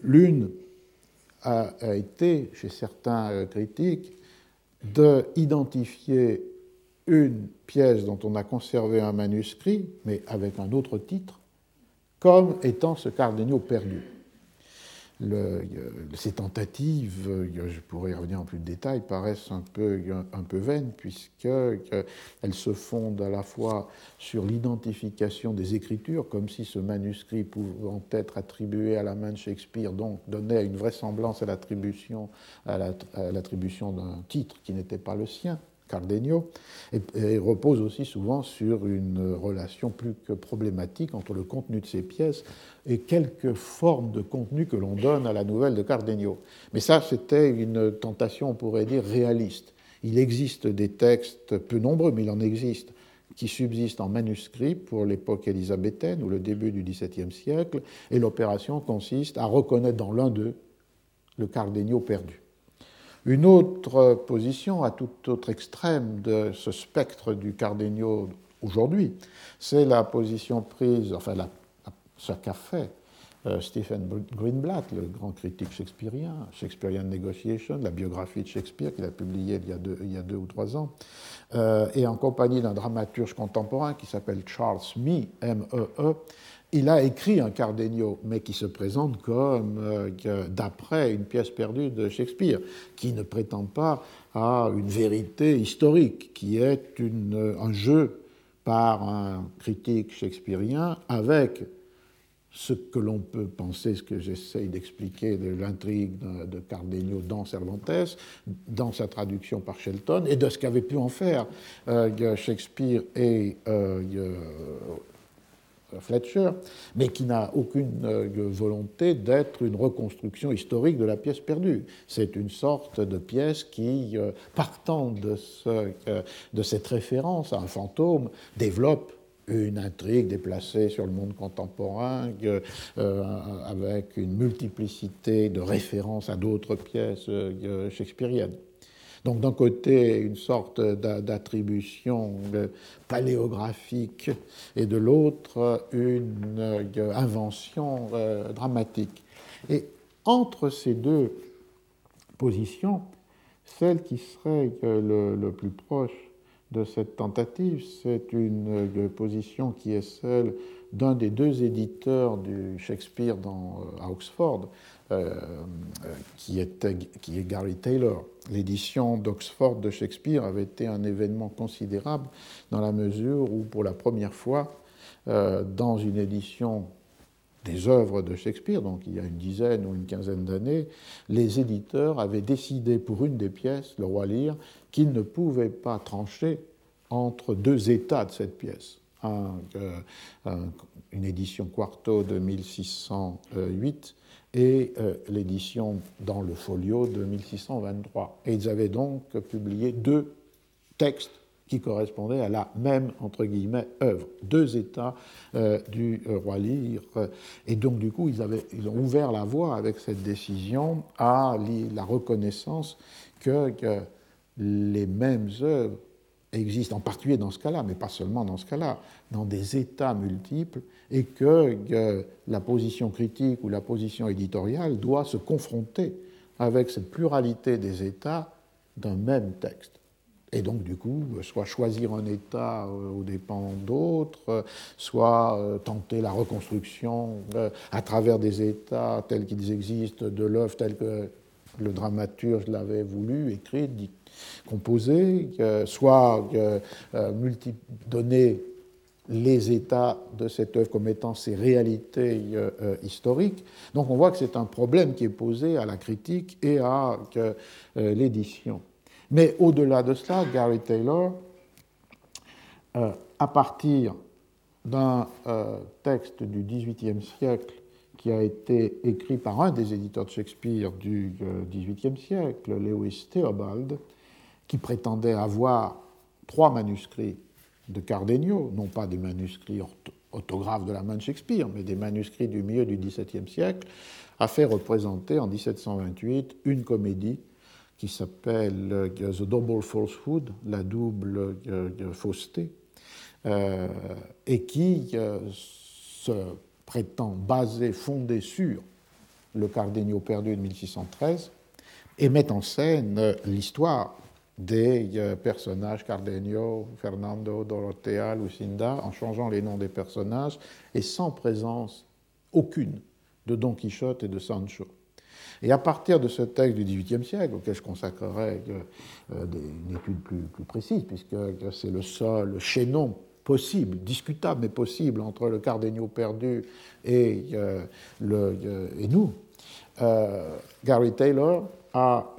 L'une a, été, chez certains critiques, d'identifier une pièce dont on a conservé un manuscrit, mais avec un autre titre, comme étant ce Cardenio perdu ces tentatives, je pourrais y revenir en plus de détails, paraissent un peu, un peu vaines, puisqu'elles se fondent à la fois sur l'identification des écritures, comme si ce manuscrit pouvant être attribué à la main de Shakespeare, donc donnait une vraisemblance à l'attribution d'un titre qui n'était pas le sien. Cardenio, et, repose aussi souvent sur une relation plus que problématique entre le contenu de ces pièces et quelques formes de contenu que l'on donne à la nouvelle de Cardenio. Mais ça, c'était une tentation, on pourrait dire, réaliste. Il existe des textes, peu nombreux, mais il en existe, qui subsistent en manuscrit pour l'époque élisabéthaine ou le début du XVIIe siècle, et l'opération consiste à reconnaître dans l'un d'eux le Cardenio perdu. Une autre position, à tout autre extrême de ce spectre du Cardenio aujourd'hui, c'est la position prise, enfin la, ce qu'a fait euh, Stephen Greenblatt, le grand critique shakespearien, Shakespearean Negotiation, la biographie de Shakespeare qu'il a publiée il y a deux, ou trois ans, euh, et en compagnie d'un dramaturge contemporain qui s'appelle Charles Mee, M-E-E, e, il a écrit un Cardenio, mais qui se présente comme euh, d'après une pièce perdue de Shakespeare, qui ne prétend pas à une vérité historique, qui est un jeu par un critique shakespearien avec ce que l'on peut penser, ce que j'essaye d'expliquer de l'intrigue de Cardenio dans Cervantes, dans sa traduction par Shelton, et de ce qu'avait pu en faire euh, Shakespeare et euh, Fletcher, mais qui n'a aucune euh, volonté d'être une reconstruction historique de la pièce perdue. C'est une sorte de pièce qui, euh, partant de, ce, de cette référence à un fantôme, développe une intrigue déplacée sur le monde contemporain, euh, avec une multiplicité de références à d'autres pièces shakespeariennes. Donc d'un côté, une sorte d'attribution paléographique et de l'autre, une euh, invention euh, dramatique. Et entre ces deux positions, celle qui serait euh, le, plus proche de cette tentative, c'est une position qui est celle d'un des deux éditeurs du Shakespeare à Oxford, euh, qui, était, qui est Gary Taylor. L'édition d'Oxford de Shakespeare avait été un événement considérable dans la mesure où, pour la première fois, euh, dans une édition des œuvres de Shakespeare, donc il y a une dizaine ou une quinzaine d'années, les éditeurs avaient décidé pour une des pièces, Le Roi Lear, qu'ils ne pouvaient pas trancher entre deux états de cette pièce. Euh, une édition quarto de 1608 et euh, l'édition dans le folio de 1623. Et ils avaient donc publié deux textes qui correspondaient à la même, entre guillemets, œuvre, deux états euh, du euh, roi Lyre. Et donc, du coup, ils, avaient, ils ont ouvert la voie avec cette décision à la reconnaissance que les mêmes œuvres existe en particulier dans ce cas-là, mais pas seulement dans ce cas-là, dans des états multiples, et que la position critique ou la position éditoriale doit se confronter avec cette pluralité des états d'un même texte. Et donc, du coup, soit choisir un État euh, aux dépens d'autres, soit euh, tenter la reconstruction euh, à travers des États tels qu'ils existent de l'œuvre telle que le dramaturge l'avait voulu, écrite, composé, soit euh, donner les états de cette œuvre comme étant ses réalités historiques. Donc on voit que c'est un problème qui est posé à la critique et à l'édition. Mais au-delà de cela, Gary Taylor, à partir d'un texte du XVIIIe siècle qui a été écrit par un des éditeurs de Shakespeare du XVIIIe siècle, Lewis Theobald, qui prétendait avoir trois manuscrits de Cardenio, non pas des manuscrits autographes de la main de Shakespeare, mais des manuscrits du milieu du XVIIe siècle, a fait représenter en 1728 une comédie qui s'appelle euh, The Double Falsehood, la double euh, fausseté, euh, et qui se prétend basée, fondée sur le Cardenio perdu de 1613, et met en scène l'histoire des euh, personnages Cardenio, Fernando, Dorothea, Lucinda, en changeant les noms des personnages et sans présence aucune de Don Quichotte et de Sancho. Et à partir de ce texte du XVIIIe siècle, auquel je consacrerai euh, euh, une étude plus précise, puisque c'est le seul chaînon possible, discutable mais possible, entre le Cardenio perdu et, le, et nous, Gary Taylor a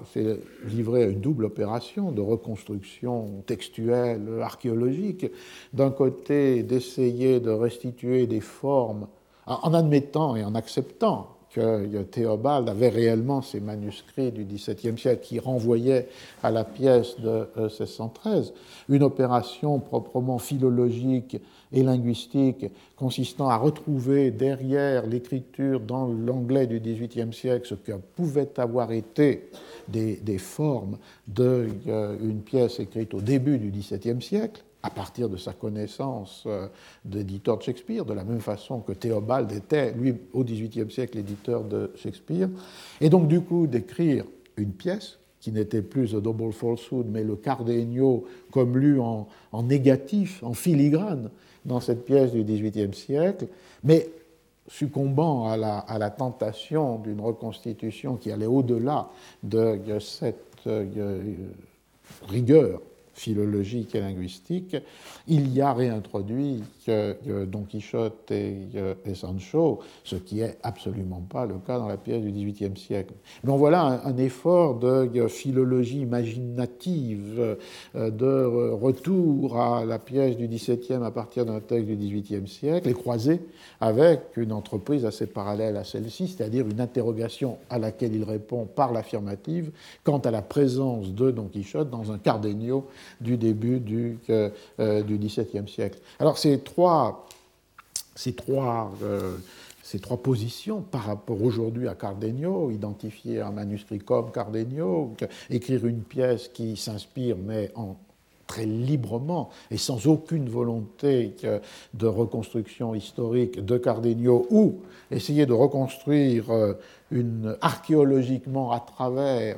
livré à une double opération de reconstruction textuelle, archéologique. D'un côté, d'essayer de restituer des formes en admettant et en acceptant que Théobald avait réellement ces manuscrits du XVIIe siècle qui renvoyaient à la pièce de 1613, euh, une opération proprement philologique et linguistique consistant à retrouver derrière l'écriture dans l'anglais du XVIIIe siècle ce que pouvaient avoir été des, formes d'une euh, pièce écrite au début du XVIIe siècle, à partir de sa connaissance euh, d'éditeur de Shakespeare, de la même façon que Théobald était, lui, au XVIIIe siècle, l'éditeur de Shakespeare, et donc du coup d'écrire une pièce qui n'était plus The Double Falsehood, mais le Cardenio comme lu en, négatif, en filigrane, dans cette pièce du XVIIIe siècle, mais succombant à la, à la tentation d'une reconstitution qui allait au-delà de cette euh, rigueur philologique et linguistique, il y a réintroduit Don Quichotte et, Sancho, ce qui est absolument pas le cas dans la pièce du XVIIIe siècle. Donc voilà un, effort de philologie imaginative, euh, de retour à la pièce du XVIIe à partir d'un texte du XVIIIe siècle, et croisé avec une entreprise assez parallèle à celle-ci, c'est-à-dire une interrogation à laquelle il répond par l'affirmative quant à la présence de Don Quichotte dans un Cardenio du début du, euh, euh, du XVIIe siècle. Alors ces trois, ces trois euh, ces trois positions par rapport aujourd'hui à Cardenio, identifier un manuscrit comme Cardenio, écrire une pièce qui s'inspire mais en très librement et sans aucune volonté de reconstruction historique de Cardenio, ou essayer de reconstruire une, archéologiquement à travers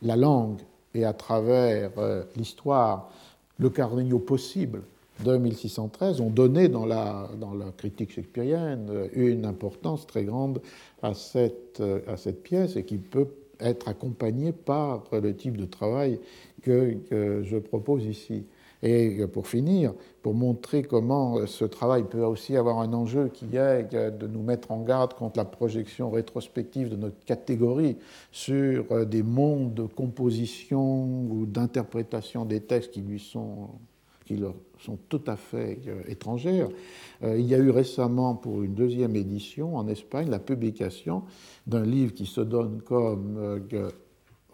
la langue et à travers euh, l'histoire le Cardenio possible de 1613 ont donné dans la, critique shakespearienne euh, une importance très grande à cette, euh, à cette pièce et qui peut être accompagnée par le type de travail que, que je propose ici. Et pour finir, pour montrer comment ce travail peut aussi avoir un enjeu qui est de nous mettre en garde contre la projection rétrospective de notre catégorie sur des mondes de composition ou d'interprétation des textes qui lui sont qui leur sont tout à fait étrangères. Euh, il y a eu récemment, pour une deuxième édition en Espagne, la publication d'un livre qui se donne comme euh,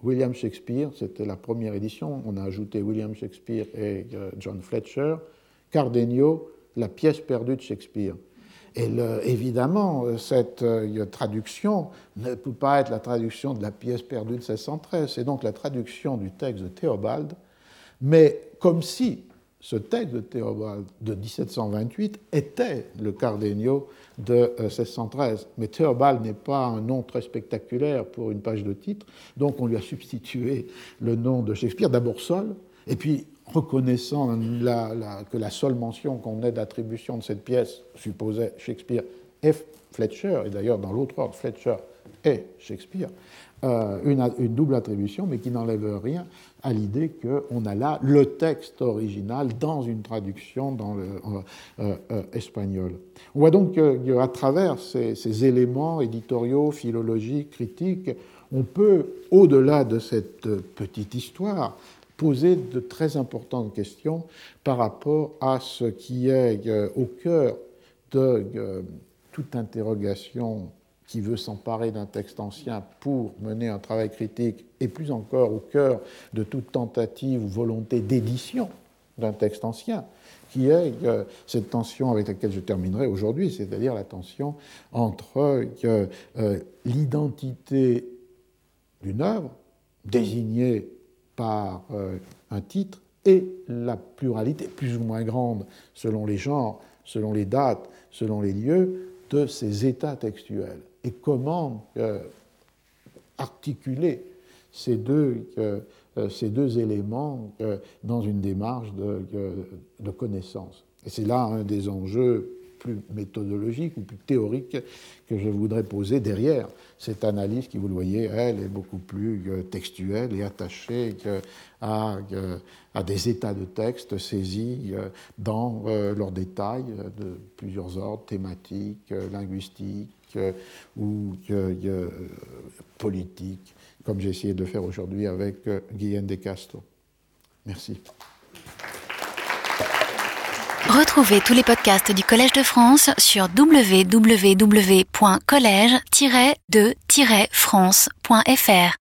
William Shakespeare, c'était la première édition, on a ajouté William Shakespeare et euh, John Fletcher, Cardenio, la pièce perdue de Shakespeare. Et évidemment, cette euh, traduction ne peut pas être la traduction de la pièce perdue de 1613, c'est donc la traduction du texte de Théobald, mais comme si ce texte de Théobald de 1728 était le Cardenio de 1613. Euh, Mais Théobald n'est pas un nom très spectaculaire pour une page de titre, donc on lui a substitué le nom de Shakespeare, d'abord Sol, et puis reconnaissant que la seule mention qu'on ait d'attribution de cette pièce supposait Shakespeare F. Fletcher, et d'ailleurs dans l'autre ordre, Fletcher et Shakespeare, euh, une, double attribution, mais qui n'enlève rien à l'idée qu'on a là le texte original dans une traduction dans le euh, euh, espagnol. On voit donc qu'à travers ces, éléments éditoriaux, philologiques, critiques, on peut, au-delà de cette petite histoire, poser de très importantes questions par rapport à ce qui est au cœur de toute interrogation qui veut s'emparer d'un texte ancien pour mener un travail critique, et plus encore au cœur de toute tentative ou volonté d'édition d'un texte ancien, qui est euh, cette tension avec laquelle je terminerai aujourd'hui, c'est-à-dire la tension entre euh, euh, l'identité d'une œuvre désignée par un titre et la pluralité plus ou moins grande selon les genres, selon les dates, selon les lieux de ces états textuels et comment euh, articuler ces deux, euh, euh, ces deux éléments dans une démarche de, de connaissance? Et c'est là un des enjeux plus méthodologiques ou plus théoriques que je voudrais poser derrière cette analyse qui, vous le voyez, elle est beaucoup plus textuelle et attachée à, à des états de texte saisis dans leurs détails de plusieurs ordres, thématiques, linguistiques, ou politique, comme j'ai essayé de faire aujourd'hui avec euh, Guillaume De. Merci. Retrouvez tous les podcasts du Collège de France sur www.collège-de-france.fr.